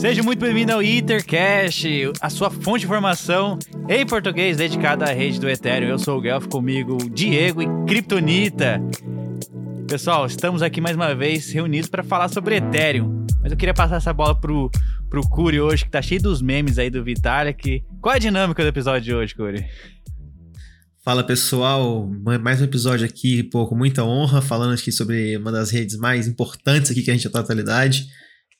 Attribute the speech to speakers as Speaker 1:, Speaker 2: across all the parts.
Speaker 1: Seja muito bem-vindo ao Ethercast, a sua fonte de informação em português dedicada à rede do Ethereum. Eu sou o Guelph, comigo Diego e Kryptonita. Pessoal, estamos aqui mais uma vez reunidos para falar sobre Ethereum. Mas eu queria passar essa bola pro, pro Curi hoje, que tá cheio dos memes aí do Vitalik. Qual é a dinâmica do episódio de hoje, Curi?
Speaker 2: Fala pessoal, mais um episódio aqui, pô, com muita honra, falando aqui sobre uma das redes mais importantes aqui que a gente tem na atualidade.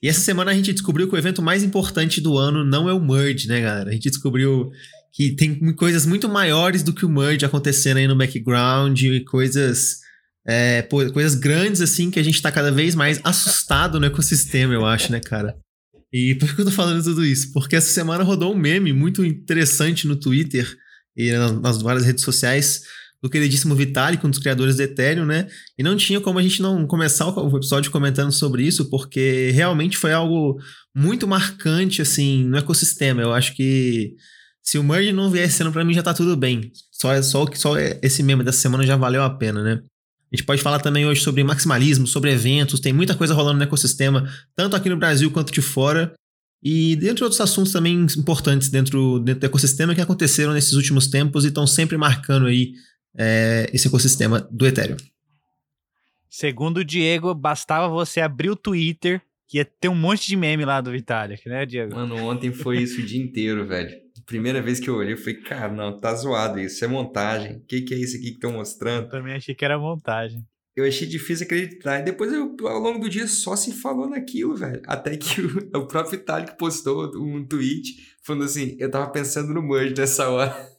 Speaker 2: E essa semana a gente descobriu que o evento mais importante do ano não é o Merge, né, galera? A gente descobriu que tem coisas muito maiores do que o Merge acontecendo aí no background, coisas, é, pô, coisas grandes assim que a gente tá cada vez mais assustado no ecossistema, eu acho, né, cara? E por que eu tô falando tudo isso? Porque essa semana rodou um meme muito interessante no Twitter e nas várias redes sociais do queridíssimo Vitalik, um dos criadores do Ethereum, né? E não tinha como a gente não começar o episódio comentando sobre isso, porque realmente foi algo muito marcante, assim, no ecossistema. Eu acho que se o merge não vier sendo para mim já tá tudo bem. Só, só, só esse meme dessa semana já valeu a pena, né? A gente pode falar também hoje sobre maximalismo, sobre eventos, tem muita coisa rolando no ecossistema, tanto aqui no Brasil quanto de fora. E dentre outros assuntos também importantes dentro, dentro do ecossistema que aconteceram nesses últimos tempos e estão sempre marcando aí é, esse ecossistema do Ethereum.
Speaker 1: Segundo o Diego, bastava você abrir o Twitter que ia ter um monte de meme lá do Vitalik, né, Diego?
Speaker 3: Mano, ontem foi isso o dia inteiro, velho. Primeira vez que eu olhei, eu falei, cara, não, tá zoado isso, é montagem. O que, que é isso aqui que estão mostrando? Eu
Speaker 1: também achei que era montagem
Speaker 3: eu achei difícil acreditar. E depois, eu, ao longo do dia, só se falou naquilo, velho. Até que o, o próprio Vitalik postou um tweet falando assim: eu tava pensando no merge nessa hora.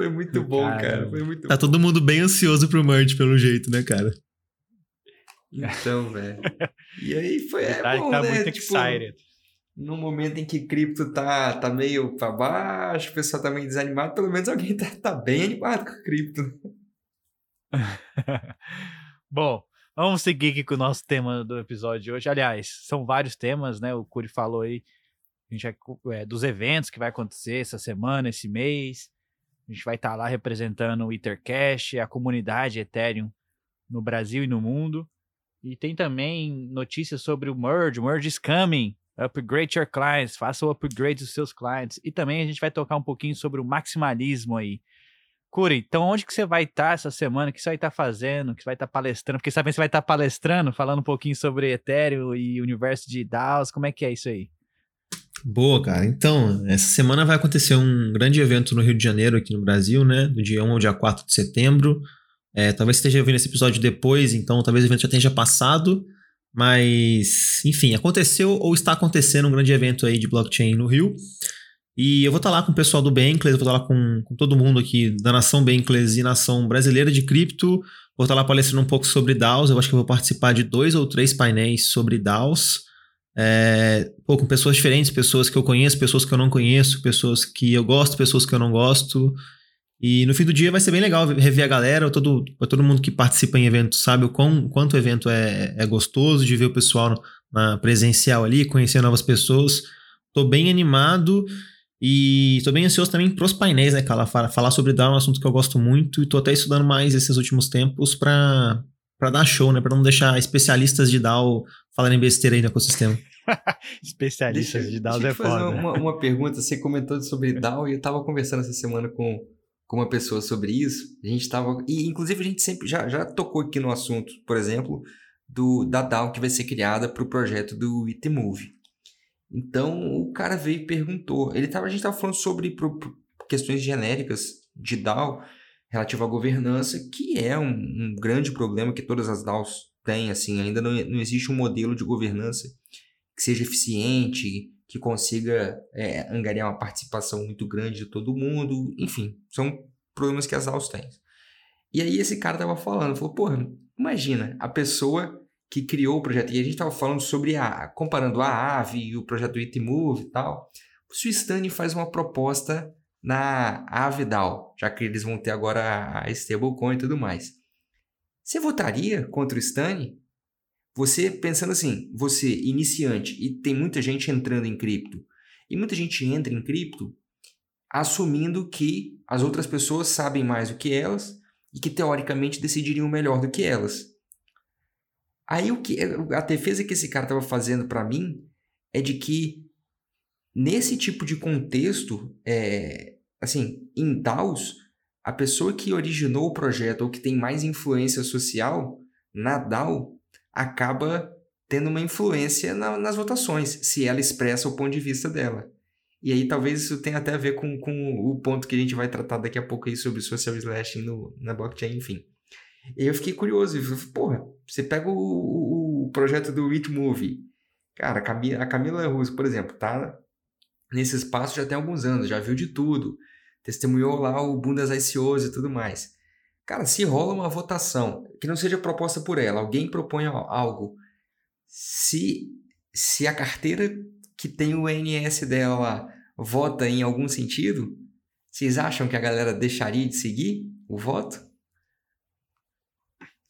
Speaker 3: Foi muito bom, cara. cara. Foi muito
Speaker 2: tá
Speaker 3: bom.
Speaker 2: todo mundo bem ansioso pro merge, pelo jeito, né, cara?
Speaker 3: Então, velho. E aí foi. É bom, tá né? muito tipo, excited. No momento em que cripto tá, tá meio pra baixo, o pessoal tá meio desanimado, pelo menos alguém tá, tá bem animado com cripto.
Speaker 1: Bom, vamos seguir aqui com o nosso tema do episódio de hoje. Aliás, são vários temas, né? O Curi falou aí a gente é, dos eventos que vai acontecer essa semana, esse mês. A gente vai estar tá lá representando o Ethercash, a comunidade Ethereum no Brasil e no mundo. E tem também notícias sobre o Merge. O Merge is coming. Upgrade your clients. Faça o upgrade dos seus clients. E também a gente vai tocar um pouquinho sobre o maximalismo aí. Curi, então onde que você vai estar tá essa semana? O que você vai estar tá fazendo? O que você vai estar tá palestrando? Porque sabendo que você vai estar tá palestrando, falando um pouquinho sobre Ethereum e universo de DAOs. Como é que é isso aí?
Speaker 2: Boa, cara. Então, essa semana vai acontecer um grande evento no Rio de Janeiro, aqui no Brasil, né? Do dia 1 ao dia 4 de setembro. É, talvez você esteja vendo esse episódio depois, então talvez o evento já tenha passado. Mas, enfim, aconteceu ou está acontecendo um grande evento aí de blockchain no Rio. E eu vou estar lá com o pessoal do Bankless, vou estar lá com, com todo mundo aqui da nação Bankless e nação brasileira de cripto. Vou estar lá palestrando um pouco sobre DAOs. Eu acho que eu vou participar de dois ou três painéis sobre DAOs. É, pô, com pessoas diferentes, pessoas que eu conheço, pessoas que eu não conheço, pessoas que eu gosto, pessoas que eu não gosto. E no fim do dia vai ser bem legal rever a galera. Todo, todo mundo que participa em eventos sabe o quão, quanto o evento é, é gostoso de ver o pessoal na presencial ali, conhecer novas pessoas. Tô bem animado. E estou bem ansioso também para os painéis, né, cara? Falar sobre DAO é um assunto que eu gosto muito e estou até estudando mais esses últimos tempos para dar show, né? Para não deixar especialistas de DAO falarem besteira aí no ecossistema.
Speaker 1: especialistas deixa, de DAO é foda.
Speaker 3: Fazer uma, uma pergunta. Você comentou sobre DAO e eu estava conversando essa semana com, com uma pessoa sobre isso. A gente estava. E inclusive a gente sempre já, já tocou aqui no assunto, por exemplo, do, da DAO que vai ser criada para o projeto do Itmove. Então o cara veio e perguntou. Ele tava, a gente estava falando sobre pro, pro, questões genéricas de DAO relativo à governança, que é um, um, grande problema que todas as DAOs têm. Assim, ainda não, não existe um modelo de governança que seja eficiente, que consiga é, angariar uma participação muito grande de todo mundo. Enfim, são problemas que as DAOs têm. E aí esse cara tava falando, falou, porra, imagina, a pessoa que criou o projeto. E a gente estava falando sobre a. comparando a AVE e o projeto Itmove e tal. Se o Stani faz uma proposta na AveDAO, já que eles vão ter agora a stablecoin e tudo mais. Você votaria contra o Stani? Você pensando assim, você iniciante e tem muita gente entrando em cripto, e muita gente entra em cripto assumindo que as outras pessoas sabem mais do que elas e que teoricamente decidiriam melhor do que elas. Aí o que a defesa que esse cara estava fazendo para mim é de que nesse tipo de contexto, é, assim, em DAOs, a pessoa que originou o projeto ou que tem mais influência social na DAO acaba tendo uma influência na, nas votações, se ela expressa o ponto de vista dela. E aí talvez isso tenha até a ver com, com o ponto que a gente vai tratar daqui a pouco aí sobre social slashing no, na blockchain, enfim. E eu fiquei curioso, e falei, porra, você pega o, o, o projeto do It Movie, cara, a Camila, a Camila Russo, por exemplo, tá nesse espaço já tem alguns anos, já viu de tudo, testemunhou lá o Bundas ICOs e tudo mais. Cara, se rola uma votação que não seja proposta por ela, alguém propõe algo se, se a carteira que tem o NS dela lá vota em algum sentido, vocês acham que a galera deixaria de seguir o voto?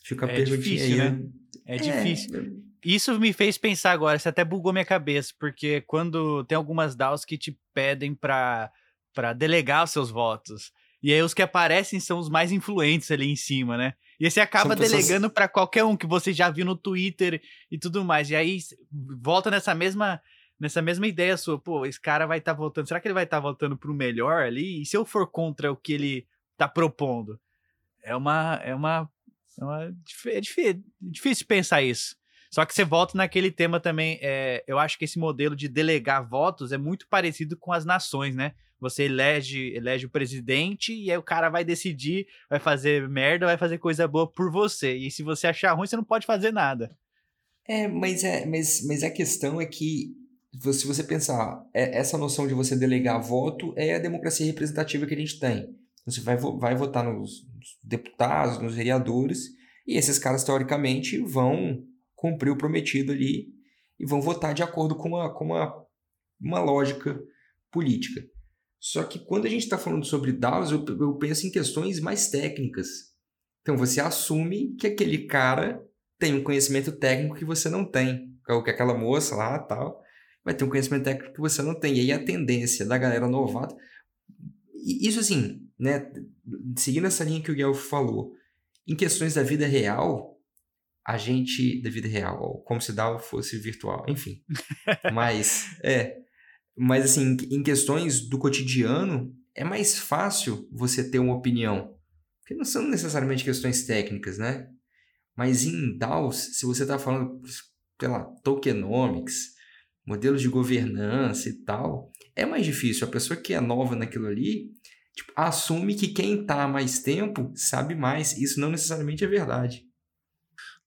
Speaker 1: Fica a é difícil, aí. Né? É, é difícil. Isso me fez pensar agora, isso até bugou minha cabeça, porque quando tem algumas DAOs que te pedem para delegar os seus votos, e aí os que aparecem são os mais influentes ali em cima, né? E você acaba pessoas... delegando para qualquer um que você já viu no Twitter e tudo mais. E aí volta nessa mesma nessa mesma ideia sua, pô, esse cara vai estar tá voltando, será que ele vai estar tá voltando pro melhor ali? E se eu for contra o que ele tá propondo? É uma é uma é, uma, é difícil, difícil pensar isso. Só que você volta naquele tema também. É, eu acho que esse modelo de delegar votos é muito parecido com as nações, né? Você elege, elege o presidente e aí o cara vai decidir, vai fazer merda, vai fazer coisa boa por você. E se você achar ruim, você não pode fazer nada.
Speaker 3: É, mas, é, mas, mas a questão é que, se você pensar, é, essa noção de você delegar voto é a democracia representativa que a gente tem. Você vai, vai votar nos deputados, nos vereadores, e esses caras, teoricamente, vão cumprir o prometido ali e vão votar de acordo com uma, com uma, uma lógica política. Só que quando a gente está falando sobre DAOs, eu, eu penso em questões mais técnicas. Então você assume que aquele cara tem um conhecimento técnico que você não tem. É que aquela moça lá tal vai ter um conhecimento técnico que você não tem. E aí a tendência da galera novata. Isso assim, né? Seguindo essa linha que o Guilherme falou, em questões da vida real, a gente. Da vida real, como se DAO fosse virtual, enfim. Mas, é. Mas, assim, em questões do cotidiano, é mais fácil você ter uma opinião. Porque não são necessariamente questões técnicas, né? Mas em DAOs, se você está falando, sei lá, tokenomics, modelos de governança e tal, é mais difícil. A pessoa que é nova naquilo ali tipo, assume que quem está há mais tempo sabe mais. Isso não necessariamente é verdade.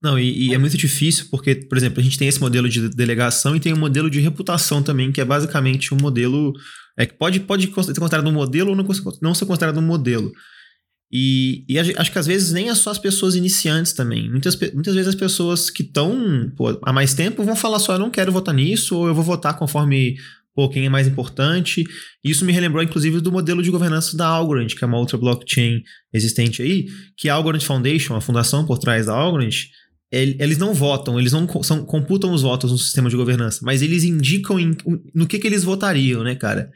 Speaker 2: Não, e, e, é muito difícil porque, por exemplo, a gente tem esse modelo de delegação e tem um modelo de reputação também, que é basicamente um modelo é, que pode, pode ser considerado um modelo ou não, não ser considerado um modelo. E, e, acho que às vezes nem é só as pessoas iniciantes também. Muitas, muitas vezes as pessoas que estão há mais tempo vão falar só, eu não quero votar nisso, ou eu vou votar conforme pô, quem é mais importante. Isso me relembrou, inclusive, do modelo de governança da Algorand, que é uma outra blockchain existente aí, que a Algorand Foundation, a fundação por trás da Algorand, eles não votam, eles não são, computam os votos no sistema de governança, mas eles indicam em, no que, que eles votariam, né, cara?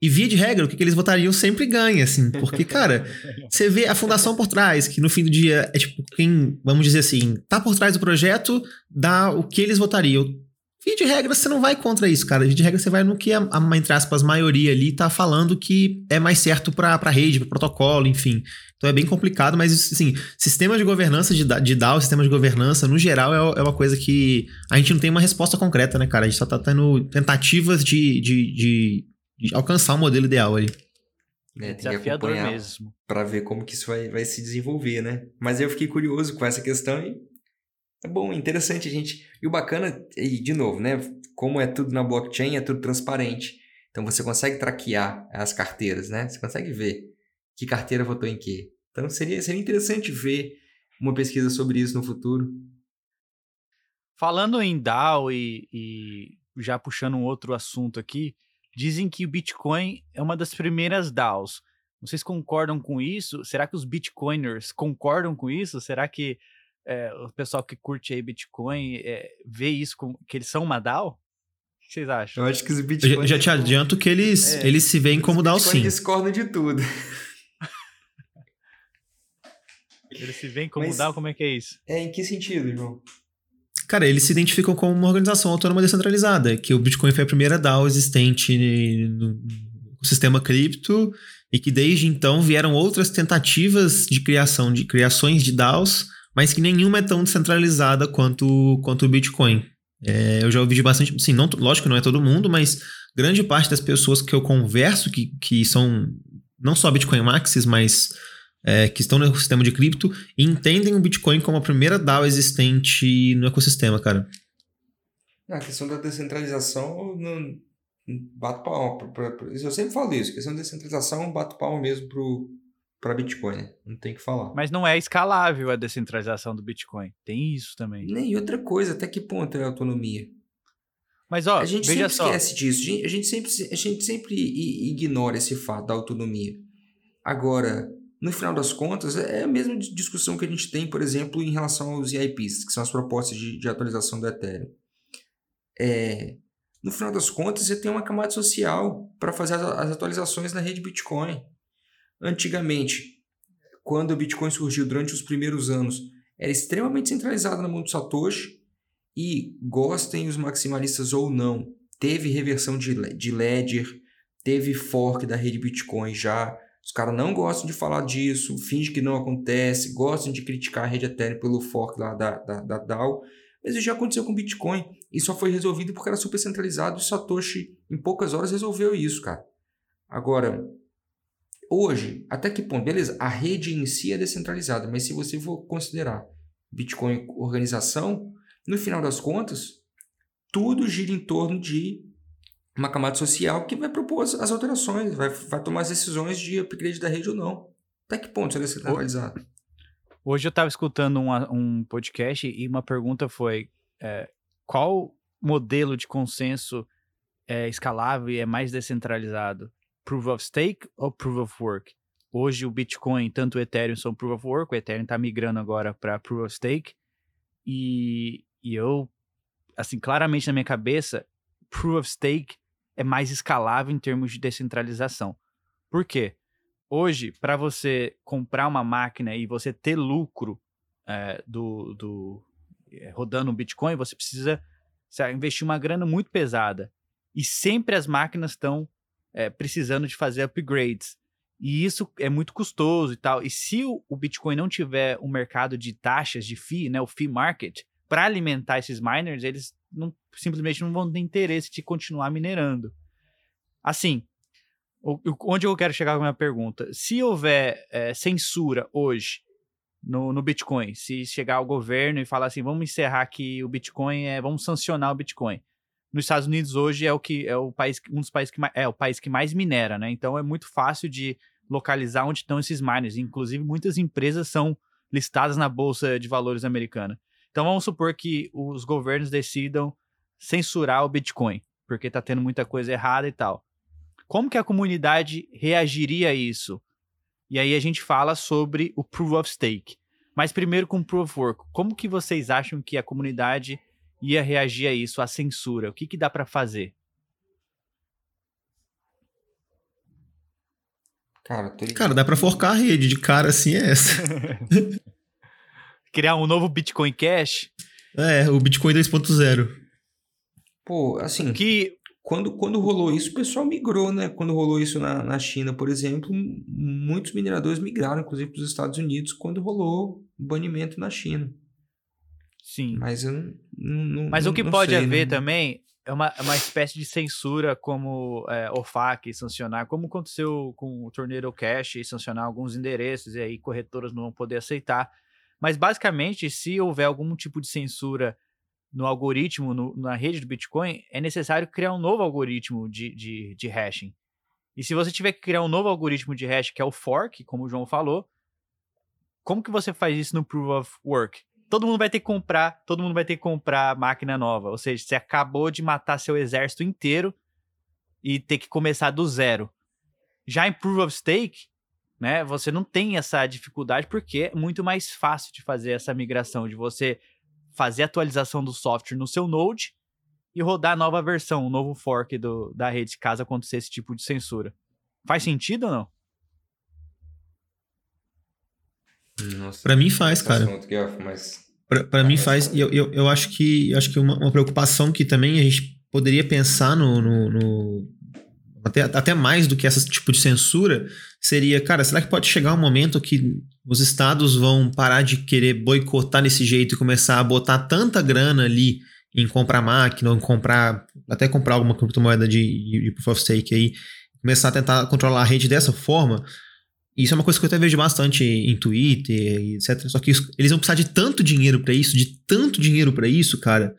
Speaker 2: E via de regra, o que, que eles votariam sempre ganha, assim, porque, cara, você vê a fundação por trás, que no fim do dia é tipo, quem, vamos dizer assim, tá por trás do projeto, dá o que eles votariam. Via de regra, você não vai contra isso, cara. Via de regra, você vai no que a, a entre aspas, maioria ali tá falando que é mais certo pra, pra rede, pro protocolo, enfim. Então é bem complicado, mas assim, sistema de governança de, de DAO, sistema de governança, no geral, é, é uma coisa que a gente não tem uma resposta concreta, né, cara? A gente só tá tendo tentativas de, de, de, de alcançar o um modelo ideal ali.
Speaker 3: É, tem Desafiador que mesmo. Pra ver como que isso vai, vai se desenvolver, né? Mas eu fiquei curioso com essa questão e é bom, interessante a gente. E o bacana, e de novo, né? Como é tudo na blockchain, é tudo transparente. Então você consegue traquear as carteiras, né? Você consegue ver que carteira votou em quê. Então seria, seria interessante ver uma pesquisa sobre isso no futuro.
Speaker 1: Falando em DAO e, e já puxando um outro assunto aqui, dizem que o Bitcoin é uma das primeiras DAOs. Vocês concordam com isso? Será que os Bitcoiners concordam com isso? Será que é, o pessoal que curte aí Bitcoin é, vê isso como que eles são uma DAO? O que vocês acham?
Speaker 3: Eu acho que os Bitcoin.
Speaker 2: Eu já, já te adianto que eles, é, eles se veem como DAO sim. Eles
Speaker 3: discordam de tudo.
Speaker 1: Eles se veem como Mas, DAO? Como é que é isso?
Speaker 3: É, em que sentido, João?
Speaker 2: Cara, eles se identificam como uma organização autônoma descentralizada, que o Bitcoin foi a primeira DAO existente no sistema cripto e que desde então vieram outras tentativas de criação de criações de DAOs, mas que nenhuma é tão descentralizada quanto, quanto o Bitcoin. É, eu já ouvi de bastante, sim, não, lógico que não é todo mundo, mas grande parte das pessoas que eu converso que, que são não só Bitcoin Maxis, mas é, que estão no ecossistema de cripto entendem o Bitcoin como a primeira DAO existente no ecossistema, cara.
Speaker 3: A questão da descentralização, não, bato palma. Eu sempre falo isso, a questão da descentralização, bato palma mesmo pro, para Bitcoin, né? não tem que falar.
Speaker 1: Mas não é escalável a descentralização do Bitcoin. Tem isso também.
Speaker 3: Nem outra coisa, até que ponto é a autonomia?
Speaker 1: Mas ó,
Speaker 3: a gente
Speaker 1: veja
Speaker 3: sempre
Speaker 1: só.
Speaker 3: esquece disso. A gente sempre, a gente sempre ignora esse fato da autonomia. Agora, no final das contas, é a mesma discussão que a gente tem, por exemplo, em relação aos EIPs, que são as propostas de, de atualização do Ethereum. É, no final das contas, você tem uma camada social para fazer as, as atualizações na rede Bitcoin. Antigamente, quando o Bitcoin surgiu durante os primeiros anos, era extremamente centralizado na mão do Satoshi e gostem os maximalistas ou não, teve reversão de, de Ledger, teve fork da rede Bitcoin já. Os caras não gostam de falar disso, fingem que não acontece, gostam de criticar a rede Ethereum pelo fork lá da, da, da DAO. Mas isso já aconteceu com Bitcoin e só foi resolvido porque era super centralizado e o Satoshi, em poucas horas, resolveu isso, cara. Agora, hoje, até que ponto? Beleza, a rede em si é descentralizada, mas se você for considerar Bitcoin organização, no final das contas, tudo gira em torno de uma camada social que vai propor as alterações, vai, vai tomar as decisões de upgrade da rede ou não. Até que ponto isso é descentralizado?
Speaker 1: Hoje eu estava escutando um, um podcast e uma pergunta foi: é, qual modelo de consenso é escalável e é mais descentralizado? Proof of Stake ou Proof of Work? Hoje o Bitcoin, tanto o Ethereum são Proof of Work, o Ethereum está migrando agora para Proof of Stake. E, e eu, assim, claramente na minha cabeça, Proof of Stake é mais escalável em termos de descentralização. Por quê? Hoje, para você comprar uma máquina e você ter lucro é, do, do é, rodando um Bitcoin, você precisa sabe, investir uma grana muito pesada. E sempre as máquinas estão é, precisando de fazer upgrades. E isso é muito custoso e tal. E se o, o Bitcoin não tiver um mercado de taxas, de fee, né, o fee market, para alimentar esses miners, eles não, simplesmente não vão ter interesse de continuar minerando. Assim, onde eu quero chegar com a minha pergunta? Se houver é, censura hoje no, no Bitcoin, se chegar o governo e falar assim, vamos encerrar aqui o Bitcoin, é, vamos sancionar o Bitcoin. Nos Estados Unidos hoje é o que é o país, um dos países que mais, é o país que mais minera, né? Então é muito fácil de localizar onde estão esses miners. Inclusive muitas empresas são listadas na bolsa de valores americana. Então vamos supor que os governos decidam censurar o Bitcoin, porque está tendo muita coisa errada e tal. Como que a comunidade reagiria a isso? E aí a gente fala sobre o Proof of Stake. Mas primeiro com o Proof of Work. Como que vocês acham que a comunidade ia reagir a isso, a censura? O que, que dá para fazer?
Speaker 3: Cara,
Speaker 2: cara, dá para forcar a rede de cara assim é essa.
Speaker 1: Criar um novo Bitcoin Cash?
Speaker 2: É, o Bitcoin 2.0.
Speaker 3: Pô, assim.
Speaker 1: Que
Speaker 3: quando, quando rolou isso, o pessoal migrou, né? Quando rolou isso na, na China, por exemplo, muitos mineradores migraram, inclusive para os Estados Unidos, quando rolou o banimento na China.
Speaker 1: Sim.
Speaker 3: Mas eu não. não
Speaker 1: Mas
Speaker 3: não,
Speaker 1: o que
Speaker 3: não
Speaker 1: pode
Speaker 3: sei,
Speaker 1: haver
Speaker 3: né?
Speaker 1: também é uma, uma espécie de censura, como é, OFAC sancionar, como aconteceu com o Tornado Cash e sancionar alguns endereços, e aí corretoras não vão poder aceitar. Mas basicamente, se houver algum tipo de censura no algoritmo, no, na rede do Bitcoin, é necessário criar um novo algoritmo de, de, de hashing. E se você tiver que criar um novo algoritmo de hash, que é o fork, como o João falou, como que você faz isso no Proof of Work? Todo mundo vai ter que comprar, todo mundo vai ter que comprar máquina nova. Ou seja, você acabou de matar seu exército inteiro e ter que começar do zero. Já em Proof of Stake, né, você não tem essa dificuldade porque é muito mais fácil de fazer essa migração, de você fazer a atualização do software no seu Node e rodar a nova versão, o novo fork do, da rede, caso aconteça esse tipo de censura. Faz sentido ou não?
Speaker 3: Nossa,
Speaker 2: Pra mim faz, cara. Para mim faz. Eu, eu, eu acho que, eu acho que uma, uma preocupação que também a gente poderia pensar no, no, no até, até mais do que esse tipo de censura, seria, cara, será que pode chegar um momento que os estados vão parar de querer boicotar desse jeito e começar a botar tanta grana ali em comprar máquina, em comprar, até comprar alguma criptomoeda de, de, proof of stake aí, começar a tentar controlar a rede dessa forma? Isso é uma coisa que eu até vejo bastante em Twitter etc. Só que isso, eles vão precisar de tanto dinheiro para isso, de tanto dinheiro para isso, cara,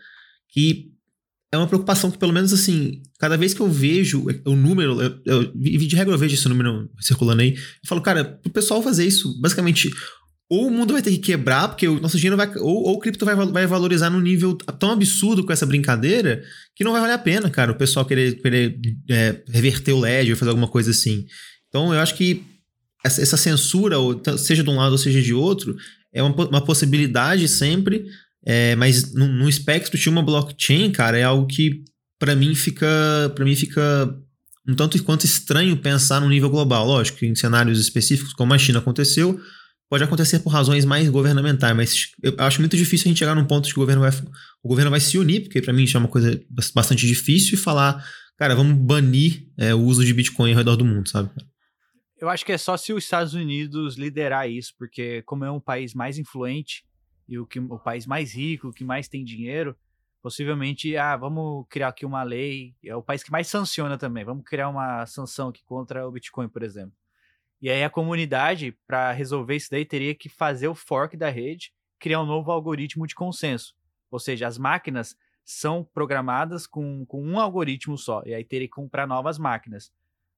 Speaker 2: que é uma preocupação que, pelo menos assim, cada vez que eu vejo o número, eu, eu, de regra eu vejo esse número circulando aí, eu falo, cara, pro pessoal fazer isso, basicamente, ou o mundo vai ter que quebrar, porque o nosso dinheiro vai. Ou, ou o cripto vai, vai valorizar num nível tão absurdo com essa brincadeira que não vai valer a pena, cara, o pessoal querer, querer é, reverter o LED ou fazer alguma coisa assim. Então eu acho que essa, essa censura, seja de um lado ou seja de outro, é uma, uma possibilidade sempre, é, mas no, no espectro de uma blockchain, cara, é algo que para mim fica para mim fica um tanto quanto estranho pensar no nível global. Lógico, em cenários específicos, como a China aconteceu, pode acontecer por razões mais governamentais, mas eu acho muito difícil a gente chegar num ponto que o governo vai, o governo vai se unir, porque para mim isso é uma coisa bastante difícil, e falar, cara, vamos banir é, o uso de Bitcoin ao redor do mundo, sabe?
Speaker 1: Eu acho que é só se os Estados Unidos liderar isso, porque como é um país mais influente, e o, que, o país mais rico, que mais tem dinheiro, possivelmente, ah, vamos criar aqui uma lei, é o país que mais sanciona também, vamos criar uma sanção aqui contra o Bitcoin, por exemplo. E aí a comunidade, para resolver isso daí, teria que fazer o fork da rede, criar um novo algoritmo de consenso. Ou seja, as máquinas são programadas com, com um algoritmo só, e aí teria que comprar novas máquinas.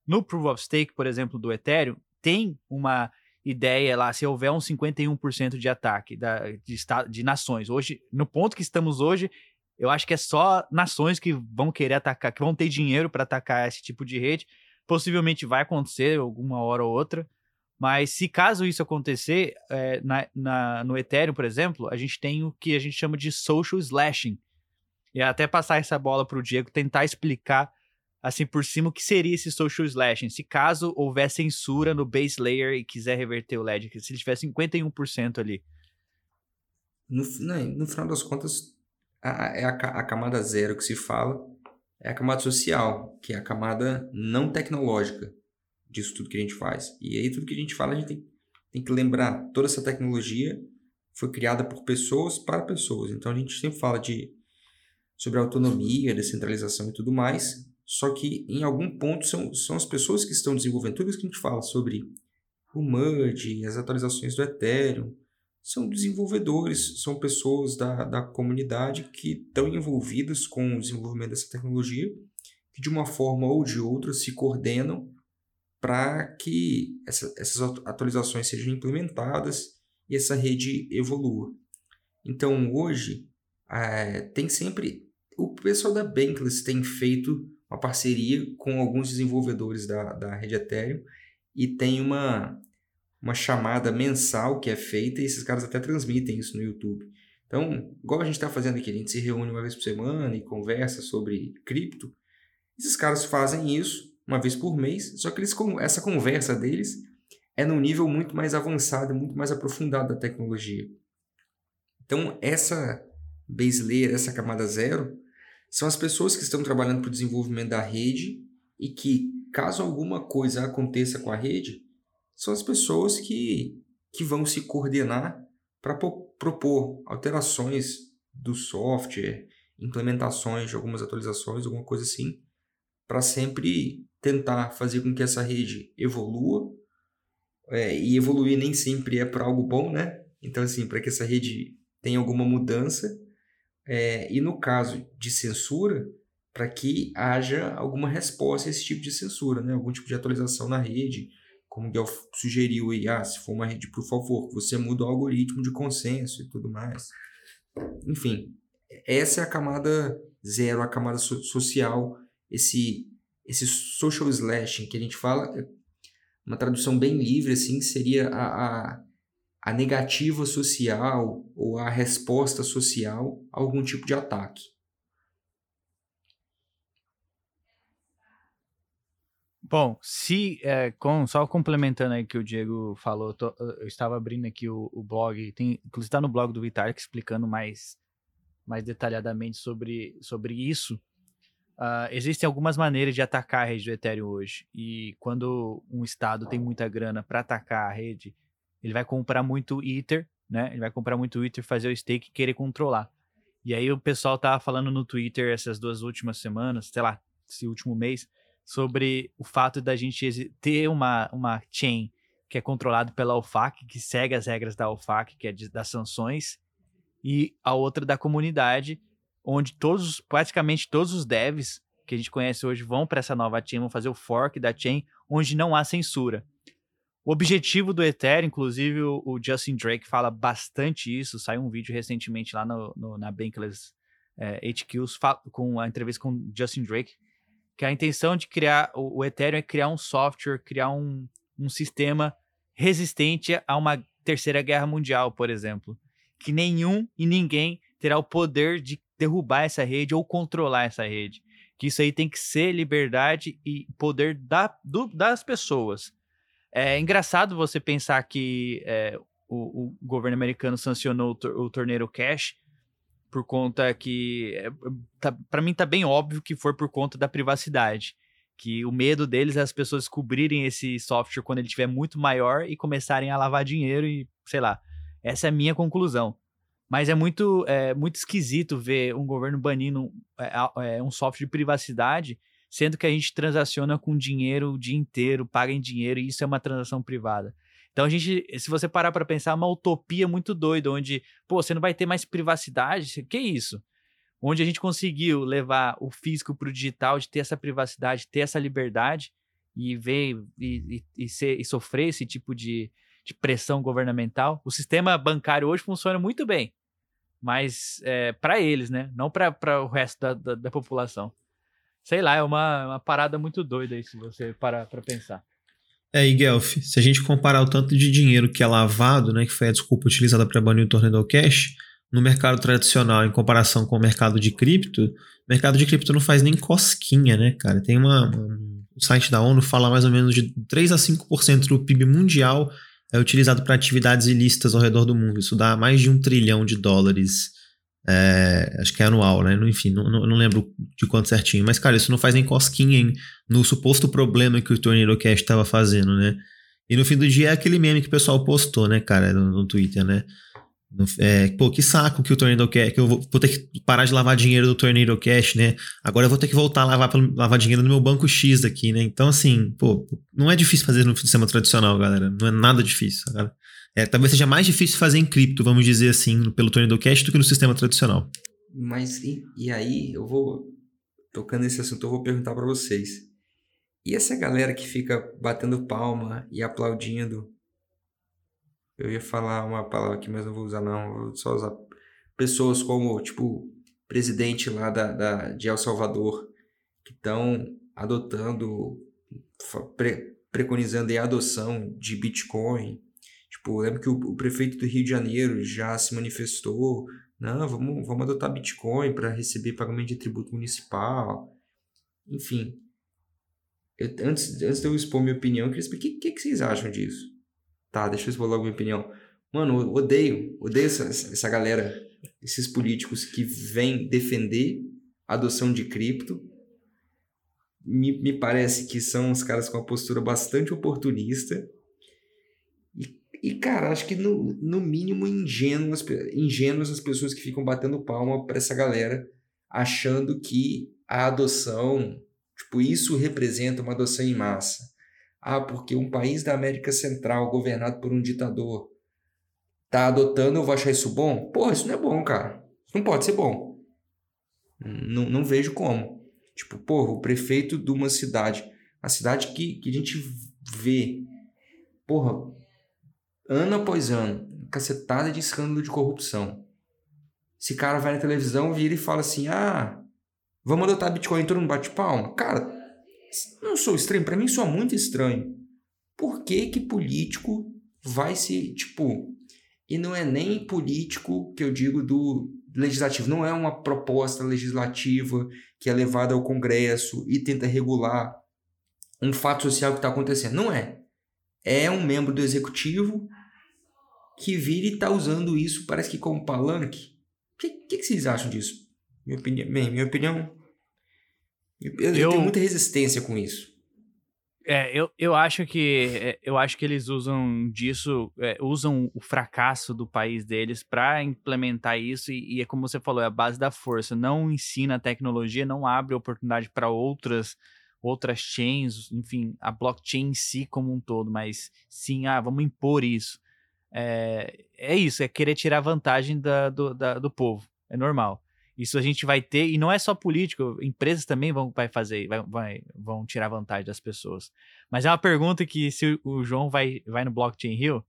Speaker 1: No Proof of Stake, por exemplo, do Ethereum, tem uma ideia lá, se houver um 51% de ataque da, de, de nações. Hoje, no ponto que estamos hoje, eu acho que é só nações que vão querer atacar, que vão ter dinheiro para atacar esse tipo de rede. Possivelmente vai acontecer alguma hora ou outra. Mas se caso isso acontecer, é, na, na, no Ethereum, por exemplo, a gente tem o que a gente chama de social slashing. E até passar essa bola para o Diego tentar explicar assim por cima o que seria esse social slashing. Se caso houver censura no base layer e quiser reverter o LED, se ele tiver 51% ali.
Speaker 3: No, não, no final das contas, a, é a, a, camada zero que se fala é a camada social, que é a camada não tecnológica disso tudo que a gente faz. E aí tudo que a gente fala, a gente tem, tem que lembrar, toda essa tecnologia foi criada por pessoas para pessoas. Então a gente sempre fala de sobre autonomia, descentralização e tudo mais, só que em algum ponto são, são as pessoas que estão desenvolvendo tudo isso que a gente fala sobre o merge, as atualizações do Ethereum, são desenvolvedores, são pessoas da, da comunidade que estão envolvidas com o desenvolvimento dessa tecnologia, que de uma forma ou de outra se coordenam para que essa, essas atualizações sejam implementadas e essa rede evolua. Então, hoje, é, tem sempre. O pessoal da Bankless tem feito uma parceria com alguns desenvolvedores da, da rede Ethereum e tem uma, uma chamada mensal que é feita e esses caras até transmitem isso no YouTube. Então, igual a gente está fazendo aqui, a gente se reúne uma vez por semana e conversa sobre cripto. Esses caras fazem isso uma vez por mês, só que eles, essa conversa deles é num nível muito mais avançado, muito mais aprofundado da tecnologia. Então, essa base layer, essa camada zero, são as pessoas que estão trabalhando para o desenvolvimento da rede e que, caso alguma coisa aconteça com a rede, são as pessoas que, que vão se coordenar para propor alterações do software, implementações de algumas atualizações, alguma coisa assim, para sempre tentar fazer com que essa rede evolua. É, e evoluir nem sempre é para algo bom, né? Então, assim, para que essa rede tenha alguma mudança, é, e no caso de censura, para que haja alguma resposta a esse tipo de censura, né? algum tipo de atualização na rede, como o Guel sugeriu aí, ah, se for uma rede por favor, você muda o algoritmo de consenso e tudo mais. Enfim, essa é a camada zero, a camada so social, esse, esse social slashing que a gente fala, é uma tradução bem livre, assim, seria a, a a negativa social ou a resposta social a algum tipo de ataque.
Speaker 1: Bom, se é, com, só complementando aí que o Diego falou, tô, eu estava abrindo aqui o, o blog, tem, inclusive está no blog do Vitalik explicando mais, mais detalhadamente sobre, sobre isso. Uh, existem algumas maneiras de atacar a rede do Ethereum hoje. E quando um estado tem muita grana para atacar a rede, ele vai comprar muito Ether, né? Ele vai comprar muito Ether, fazer o stake e querer controlar. E aí o pessoal tava falando no Twitter essas duas últimas semanas, sei lá, esse último mês, sobre o fato da gente ter uma, uma chain que é controlado pela OFAC, que segue as regras da OFAC, que é de, das sanções, e a outra da comunidade, onde todos, praticamente todos os devs que a gente conhece hoje vão para essa nova chain, vão fazer o fork da chain, onde não há censura. O objetivo do Ethereum, inclusive o, Justin Drake fala bastante isso, saiu um vídeo recentemente lá no, no na Bankless é, HQs com a entrevista com Justin Drake, que a intenção de criar o, o Ethereum é criar um software, criar um, um sistema resistente a uma terceira guerra mundial, por exemplo, que nenhum e ninguém terá o poder de derrubar essa rede ou controlar essa rede. Que isso aí tem que ser liberdade e poder da, do, das pessoas. É engraçado você pensar que é, o, o, governo americano sancionou o, o torneio Cash por conta que, é, tá, para mim, tá bem óbvio que foi por conta da privacidade. Que o medo deles é as pessoas descobrirem esse software quando ele estiver muito maior e começarem a lavar dinheiro e, sei lá. Essa é a minha conclusão. Mas é muito, é, muito esquisito ver um governo banindo é, um software de privacidade sendo que a gente transaciona com dinheiro o dia inteiro, paga em dinheiro, e isso é uma transação privada. Então a gente, se você parar para pensar, é uma utopia muito doida, onde, pô, você não vai ter mais privacidade, que isso? Onde a gente conseguiu levar o físico para o digital, de ter essa privacidade, ter essa liberdade e ver e, e, e, ser, e sofrer esse tipo de, de pressão governamental. O sistema bancário hoje funciona muito bem, mas é, para eles, né? Não para o resto da, da, da população sei lá, é uma, uma parada muito doida aí, se você parar pra pensar.
Speaker 2: É, e Guelph, se a gente comparar o tanto de dinheiro que é lavado, né, que foi a desculpa utilizada para banir o Tornado Cash, no mercado tradicional, em comparação com o mercado de cripto, o mercado de cripto não faz nem cosquinha, né, cara? Tem uma, uma o site da ONU fala mais ou menos de 3 a 5% do PIB mundial é utilizado para atividades ilícitas ao redor do mundo. Isso dá mais de um trilhão de dólares é, acho que é anual, né? Enfim, não, não, lembro de quanto certinho. Mas, cara, isso não faz nem cosquinha hein, no suposto problema que o Tornado Cash estava fazendo, né? E no fim do dia é aquele meme que o pessoal postou, né, cara, no, no Twitter, né? É, pô, que saco que o Tornado Cash, que eu vou, vou, ter que parar de lavar dinheiro do Tornado Cash, né? Agora eu vou ter que voltar a lavar, lavar dinheiro no meu banco X daqui, né? Então, assim, pô, não é difícil fazer no sistema tradicional, galera. Não é nada difícil, cara. É, talvez seja mais difícil fazer em cripto, vamos dizer assim, pelo Tornado Cash do que no sistema tradicional.
Speaker 3: Mas e, e aí, eu vou, tocando nesse assunto, eu vou perguntar para vocês. E essa galera que fica batendo palma e aplaudindo? Eu ia falar uma palavra aqui, mas não vou usar não, vou só usar pessoas como, tipo, presidente lá da, da de El Salvador, que estão adotando, pre, preconizando a adoção de Bitcoin, Tipo, lembro que o, o, prefeito do Rio de Janeiro já se manifestou, não, vamos, vamos adotar Bitcoin para receber pagamento de tributo municipal. Enfim, eu, antes, antes de eu expor minha opinião, eu queria saber o que, que, que, vocês acham disso. Tá, deixa eu expor logo minha opinião. Mano, eu odeio, odeio essa, essa galera, esses políticos que vêm defender a adoção de cripto. Me, me parece que são os caras com uma postura bastante oportunista e, cara, acho que no, no mínimo ingênuas, ingênuas as pessoas que ficam batendo palma para essa galera, achando que a adoção, tipo, isso representa uma adoção em massa. Ah, porque um país da América Central governado por um ditador tá adotando, eu vou achar isso bom? Pô, isso não é bom, cara. Isso não pode ser bom. Não, não vejo como. Tipo, porra, o prefeito de uma cidade, a cidade que, que a gente vê, porra, ano após ano, cacetada de escândalo de corrupção. Esse cara vai na televisão, vira e fala assim: ah, vamos adotar Bitcoin, todo mundo bate palma. Cara, não sou estranho, para mim sou muito estranho. Por que que político vai se, tipo, e não é nem político que eu digo do legislativo, não é uma proposta legislativa que é levada ao Congresso e tenta regular um fato social que está acontecendo. Não é. É um membro do executivo que vira e está usando isso, parece que como palanque. O que, que, que, vocês acham disso? Minha opinião, bem, minha opinião. Eu, eu, eu tenho muita resistência com isso.
Speaker 1: É, eu, eu acho que é, eu acho que eles usam disso, é, usam o fracasso do país deles para implementar isso e, e, é como você falou, é a base da força. Não ensina a tecnologia, não abre oportunidade para outras outras chains, enfim, a blockchain em si como um todo, mas sim, ah, vamos impor isso. É, é isso, é querer tirar vantagem da, do, da, do povo, é normal. Isso a gente vai ter, e não é só político, empresas também vão vai fazer, vai, vai, vão tirar vantagem das pessoas. Mas é uma pergunta que se o João vai, vai no Blockchain Rio,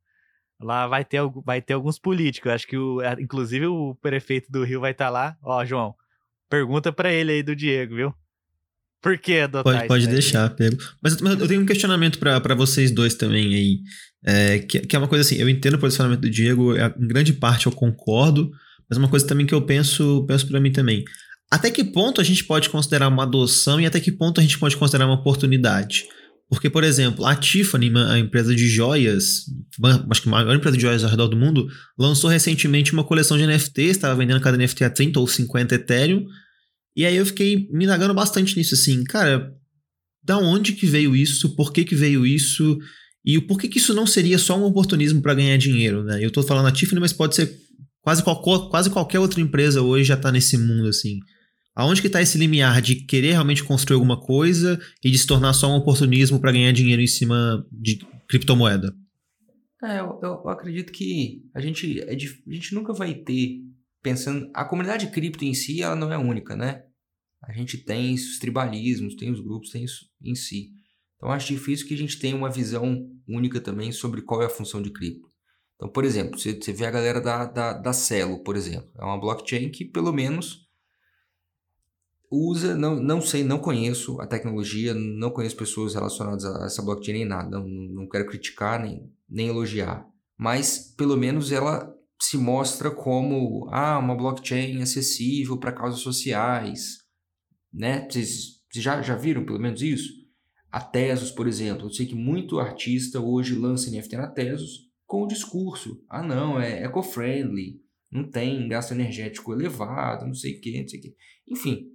Speaker 1: lá vai ter, vai ter alguns políticos. Acho que, o, inclusive, o prefeito do Rio vai estar tá lá. Ó, João, pergunta para ele aí do Diego, viu? Por que adotar
Speaker 2: Pode, pode deixar, pego. Mas, mas, eu tenho um questionamento para vocês dois também aí. É, que, que, é uma coisa assim, eu entendo o posicionamento do Diego, é, em grande parte eu concordo, mas uma coisa também que eu penso, penso para mim também. Até que ponto a gente pode considerar uma adoção e até que ponto a gente pode considerar uma oportunidade? Porque, por exemplo, a Tiffany, a empresa de joias, acho que a maior empresa de joias ao redor do mundo, lançou recentemente uma coleção de NFTs, estava vendendo cada NFT a 30 ou 50 Ethereum. E aí eu fiquei me indagando bastante nisso, assim, cara, da onde que veio isso? Por que que veio isso? E por que que isso não seria só um oportunismo para ganhar dinheiro, né? Eu estou falando a Tiffany, mas pode ser Quase, quase qualquer outra empresa hoje já está nesse mundo, assim. Aonde que está esse limiar de querer realmente construir alguma coisa e de se tornar só um oportunismo para ganhar dinheiro em cima de criptomoeda?
Speaker 3: É, eu, eu acredito que a gente, é a gente nunca vai ter, pensando... A comunidade cripto em si, ela não é única, né? A gente tem os tribalismos, tem os grupos, tem isso em si. Então, acho difícil que a gente tenha uma visão única também sobre qual é a função de cripto. Então, por exemplo, você, você vê a galera da, da, da Celo, por exemplo. É uma blockchain que, pelo menos, usa, não, não sei, não conheço a tecnologia, não conheço pessoas relacionadas a essa blockchain nem nada, não, não quero criticar nem, nem elogiar, mas pelo menos ela se mostra como ah, uma blockchain acessível para causas sociais, né? Vocês, vocês já, já viram pelo menos isso? A Tesos, por exemplo, eu sei que muito artista hoje lança NFT na Tesos com o discurso. Ah, não, é eco-friendly, não tem gasto energético elevado, não sei o que, não sei o que. Enfim,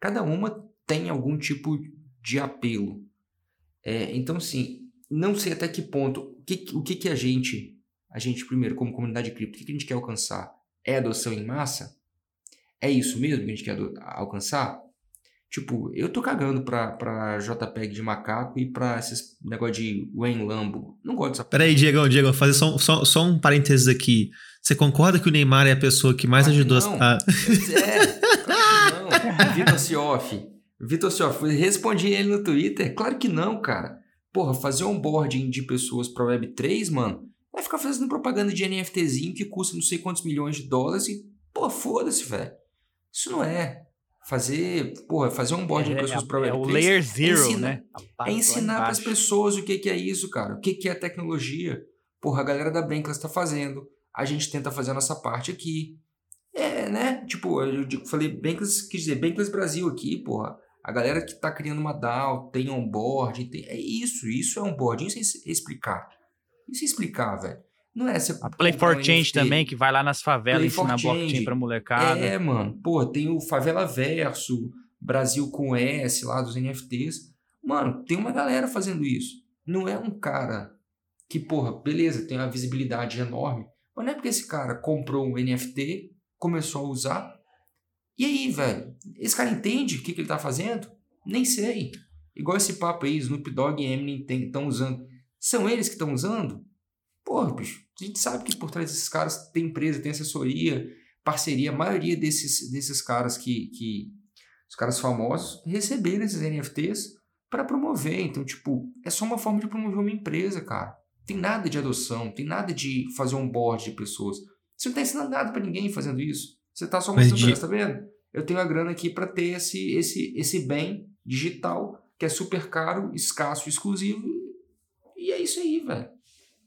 Speaker 3: cada uma tem algum tipo de apelo. É, então, assim, não sei até que ponto, o que, o que, que a gente, a gente primeiro, como comunidade cripto, o que, a gente quer alcançar? É adoção em massa? É isso mesmo que a gente quer alcançar? Tipo, eu tô cagando pra, pra JPEG de macaco e pra esses negócio de Wayne Lambo. Não gosto dessa
Speaker 2: Peraí, Diego, Diego, vou fazer só, só, só um parênteses aqui. Você concorda que o Neymar é a pessoa que mais claro ajudou
Speaker 3: que a. É, claro que não. Vitor Sioff. Vitor Sioff, respondi ele no Twitter. Claro que não, cara. Porra, fazer onboarding de pessoas pra Web3, mano, vai ficar fazendo propaganda de NFTzinho que custa não sei quantos milhões de dólares e, pô, foda-se, velho. Isso não é fazer, porra, fazer um board é, de pessoas
Speaker 1: é,
Speaker 3: para Web3.
Speaker 1: É o layer zero, é ensinar, né?
Speaker 3: É ensinar para as pessoas o que, que é isso, cara. O que, que é tecnologia. Porra, a galera da Bankless está fazendo. A gente tenta fazer a nossa parte aqui. É, né? Tipo, eu falei Bankless, quis dizer, Bankless Brasil aqui, porra. A galera que está criando uma DAO, tem onboard, tem... é isso, isso é onboard, isso é explicar. Isso é explicar, velho. Não é
Speaker 1: A Play for Change também, que vai lá nas favelas Play ensinar blockchain pra molecada.
Speaker 3: É, mano. Pô, tem o Favela Verso, Brasil com S lá dos NFTs. Mano, tem uma galera fazendo isso. Não é um cara que, porra, beleza, tem uma visibilidade enorme. Mas não é porque esse cara comprou um NFT, começou a usar. E aí, velho? Esse cara entende o que, que ele tá fazendo? Nem sei. Igual esse papo aí, Snoop Dogg e Eminem estão usando. São eles que estão usando? Porra, bicho, a gente sabe que por trás desses caras tem empresa, tem assessoria, parceria. A maioria desses, desses caras que, que. Os caras famosos receberam esses NFTs para promover. Então, tipo, é só uma forma de promover uma empresa, cara. Tem nada de adoção, tem nada de fazer um board de pessoas. Você não tá ensinando nada para ninguém fazendo isso. Você tá só mostrando, de... tá vendo? Eu tenho a grana aqui para ter esse, esse, esse bem digital que é super caro, escasso, exclusivo. E é isso aí, velho.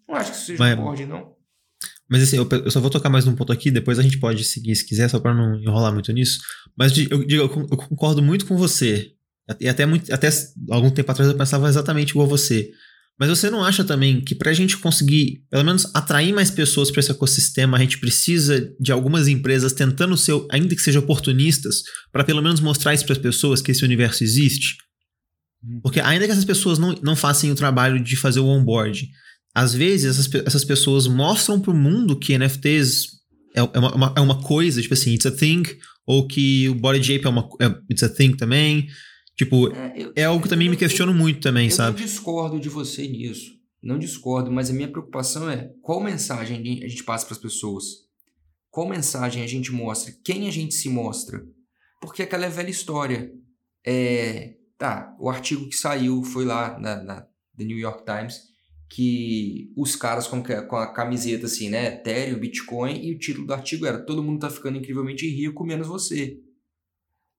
Speaker 3: Não acho que isso seja mas, um board, não.
Speaker 2: Mas assim, eu, eu, só vou tocar mais num ponto aqui, depois a gente pode seguir se quiser, só para não enrolar muito nisso. Mas eu digo, eu, concordo muito com você E até, muito, até algum tempo atrás eu pensava exatamente igual você. Mas você não acha também que para a gente conseguir, pelo menos, atrair mais pessoas para esse ecossistema, a gente precisa de algumas empresas tentando ser, ainda que sejam oportunistas, para pelo menos mostrar isso para as pessoas que esse universo existe? Hum. Porque ainda que essas pessoas não, não façam o trabalho de fazer o onboard, às vezes essas, essas pessoas mostram para o mundo que NFTs é, é, uma, é uma coisa, tipo assim, it's a thing, ou que o Body Jape é uma é, it's a thing também. Tipo, é, eu, é algo que também eu, me questiono eu, muito também, sabe?
Speaker 3: Eu discordo de você nisso. Não discordo, mas a minha preocupação é qual mensagem a gente passa para as pessoas? Qual mensagem a gente mostra? Quem a gente se mostra? Porque aquela é velha história. É, tá, o artigo que saiu foi lá na, na The New York Times que os caras com, com a camiseta assim, né, Ethereum, Bitcoin e o título do artigo era todo mundo tá ficando incrivelmente rico menos você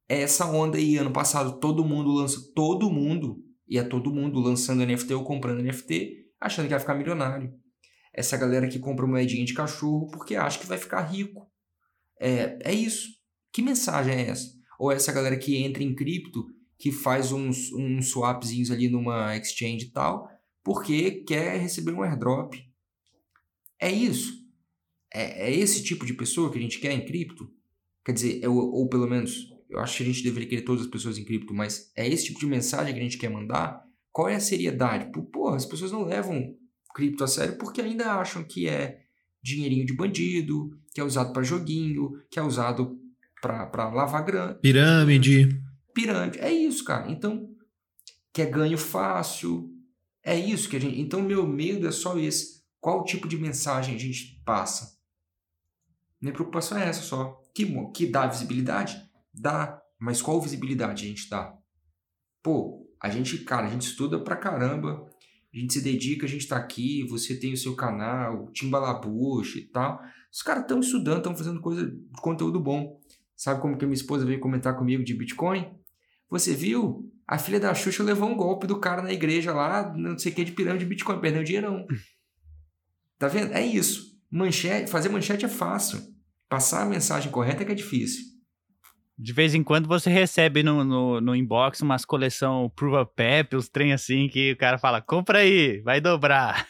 Speaker 3: essa onda aí, ano passado, todo mundo lança, todo mundo, e é todo mundo lançando NFT ou comprando NFT, achando que vai ficar milionário. Essa galera que compra moedinha de cachorro porque acha que vai ficar rico. É, é isso. Que mensagem é essa? Ou essa galera que entra em cripto, que faz uns, uns swapzinhos ali numa exchange e tal, porque quer receber um airdrop. É isso. É, é esse tipo de pessoa que a gente quer em cripto? Quer dizer, ou, ou pelo menos eu acho que a gente deveria querer todas as pessoas em cripto, mas é esse tipo de mensagem que a gente quer mandar? Qual é a seriedade? Pô, as pessoas não levam cripto a sério porque ainda acham que é dinheirinho de bandido, que é usado para joguinho, que é usado para lavar grana.
Speaker 2: Pirâmide.
Speaker 3: Pirâmide. É isso, cara. Então, que é ganho fácil. É isso que a gente. Então, meu medo é só esse. Qual tipo de mensagem a gente passa? Minha preocupação é essa só. Que, que dá visibilidade? Dá, mas qual visibilidade a gente dá? Pô, a gente, cara, a gente estuda pra caramba, a gente se dedica, a gente tá aqui, você tem o seu canal, Timbalabush e tal. Os caras estão estudando, estão fazendo coisa, conteúdo bom. Sabe como que minha esposa veio comentar comigo de Bitcoin? Você viu? A filha da Xuxa levou um golpe do cara na igreja lá, não sei o que, de pirâmide de Bitcoin, perdeu dinheiro não. Tá vendo? É isso. Manchete, fazer manchete é fácil. Passar a mensagem correta é que é difícil.
Speaker 1: De vez em quando você recebe no, no, no inbox umas coleção Prova Pep, uns trem assim que o cara fala, compra aí, vai dobrar.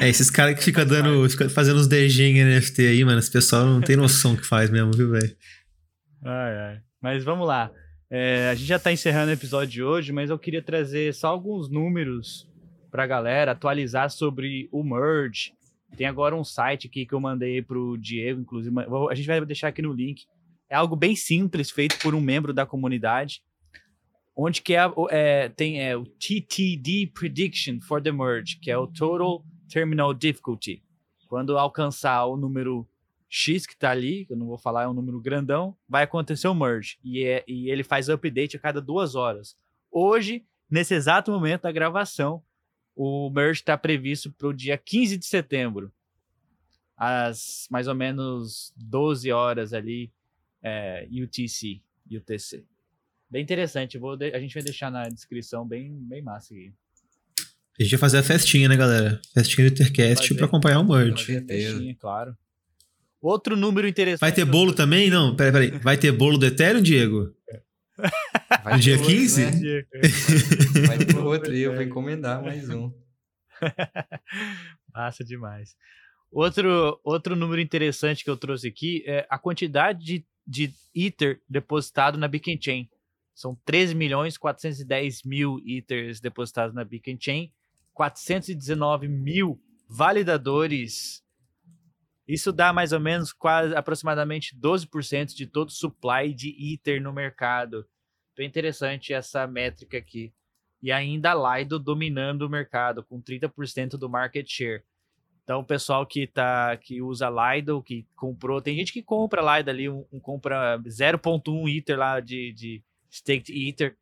Speaker 2: É, esses caras que ficam dando, fica fazendo uns DG em NFT aí, mano, esse pessoal não tem noção que faz mesmo, viu, velho?
Speaker 1: Ai, ai. Mas vamos lá. É, a gente já tá encerrando o episódio de hoje, mas eu queria trazer só alguns números pra galera, atualizar sobre o Merge. Tem agora um site aqui que eu mandei pro Diego, inclusive, a gente vai deixar aqui no link é algo bem simples, feito por um membro da comunidade, onde que é, é, tem é, o TTD Prediction for the Merge, que é o Total Terminal Difficulty. Quando alcançar o número X que está ali, que eu não vou falar, é um número grandão, vai acontecer o merge. E, é, e ele faz update a cada duas horas. Hoje, nesse exato momento da gravação, o merge está previsto para o dia 15 de setembro, às mais ou menos 12 horas ali é, UTC, UTC. Bem interessante, vou de... a gente vai deixar na descrição bem, bem massa aqui.
Speaker 2: A gente vai fazer a festinha, né, galera? Festinha do Intercast para acompanhar o merge.
Speaker 1: Festinha, claro. Outro número interessante.
Speaker 2: Vai ter bolo também? Não, peraí, peraí. Vai ter bolo do Ethereum, Diego? Vai no dia outro, 15? Né?
Speaker 3: Vai ter outro e eu vou encomendar mais um.
Speaker 1: Massa demais. Outro, outro número interessante que eu trouxe aqui é a quantidade de de Ether depositado na Beacon Chain. São 13 milhões 410 mil Ethers depositados na Beacon Chain, 419 mil validadores. Isso dá mais ou menos quase aproximadamente 12% de todo o supply de Ether no mercado. Bem interessante essa métrica aqui. E ainda a Lido dominando o mercado, com 30% do market share. Então, o pessoal que tá que usa Lido, que comprou, tem gente que compra Lido ali, um, um compra 0.1 Ether lá de, de Staked Ether,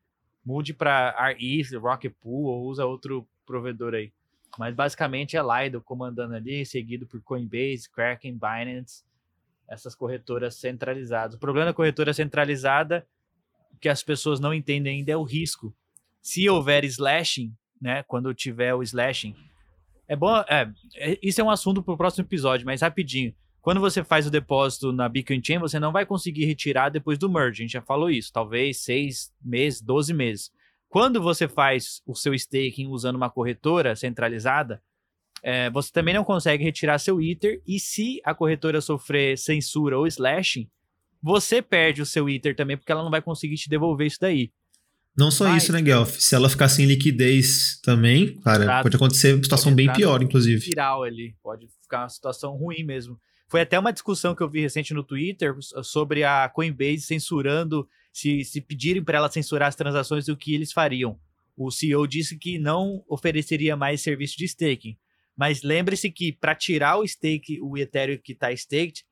Speaker 1: mude para RETH, Rocket Pool ou usa outro provedor aí. Mas basicamente é Lido comandando ali, seguido por Coinbase, Kraken, Binance, essas corretoras centralizadas. O problema da corretora centralizada, que as pessoas não entendem ainda é o risco. Se houver slashing, né, quando tiver o slashing, é bom. É, é, isso é um assunto para o próximo episódio, mas rapidinho. quando você faz o depósito na Bitcoin Chain, você não vai conseguir retirar depois do merge. A gente já falou isso, talvez 6 meses, 12 meses. Quando você faz o seu staking usando uma corretora centralizada, é, você também não consegue retirar seu Ether. E se a corretora sofrer censura ou slashing, você perde o seu Ether também, porque ela não vai conseguir te devolver isso daí.
Speaker 2: Não só Mas, isso, né, Guelph? Se ela ficar sem liquidez também, cara, exato. pode acontecer uma situação bem pior, inclusive.
Speaker 1: Viral ali, pode ficar uma situação ruim mesmo. Foi até uma discussão que eu vi recente no Twitter sobre a Coinbase censurando, se, se pedirem para ela censurar as transações, o que eles fariam. O CEO disse que não ofereceria mais serviço de staking. Mas lembre-se que para tirar o stake, o Ethereum que está staked,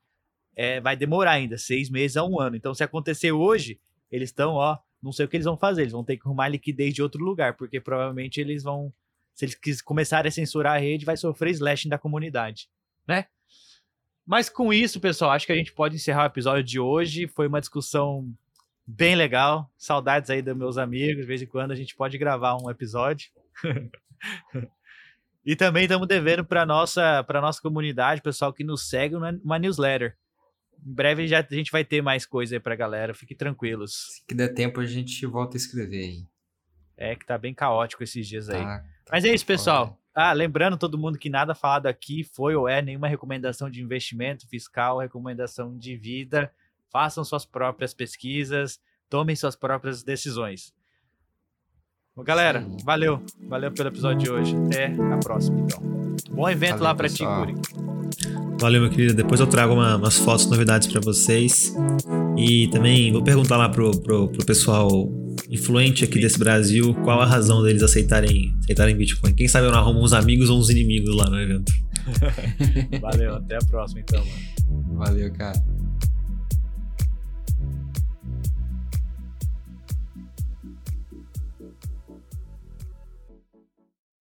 Speaker 1: é, vai demorar ainda, seis meses a um ano. Então, se acontecer hoje, eles estão, ó, não sei o que eles vão fazer. Eles vão ter que arrumar liquidez de outro lugar, porque provavelmente eles vão, se eles começarem a censurar a rede, vai sofrer slashing da comunidade, né? Mas com isso, pessoal, acho que a gente pode encerrar o episódio de hoje. Foi uma discussão bem legal. Saudades aí dos meus amigos. De vez em quando a gente pode gravar um episódio. e também estamos devendo para nossa para nossa comunidade, pessoal que nos segue, uma newsletter. Em breve já a gente vai ter mais coisa aí pra galera, fiquem tranquilos.
Speaker 3: Se que der tempo a gente volta a escrever aí.
Speaker 1: É que tá bem caótico esses dias aí. Tá, Mas é isso, pessoal. Ah, lembrando todo mundo que nada falado aqui foi ou é nenhuma recomendação de investimento fiscal, recomendação de vida. Façam suas próprias pesquisas, tomem suas próprias decisões. Bom, galera, Sim. valeu. Valeu pelo episódio de hoje. Até a próxima, então. Bom evento valeu, lá para ti, Guri.
Speaker 2: Valeu, meu querido. Depois eu trago uma, umas fotos, novidades para vocês. E também vou perguntar lá pro, pro, pro pessoal influente aqui desse Brasil qual a razão deles aceitarem, aceitarem Bitcoin. Quem sabe eu não arrumo uns amigos ou uns inimigos lá no evento.
Speaker 1: Valeu, até a próxima então, mano.
Speaker 3: Valeu, cara.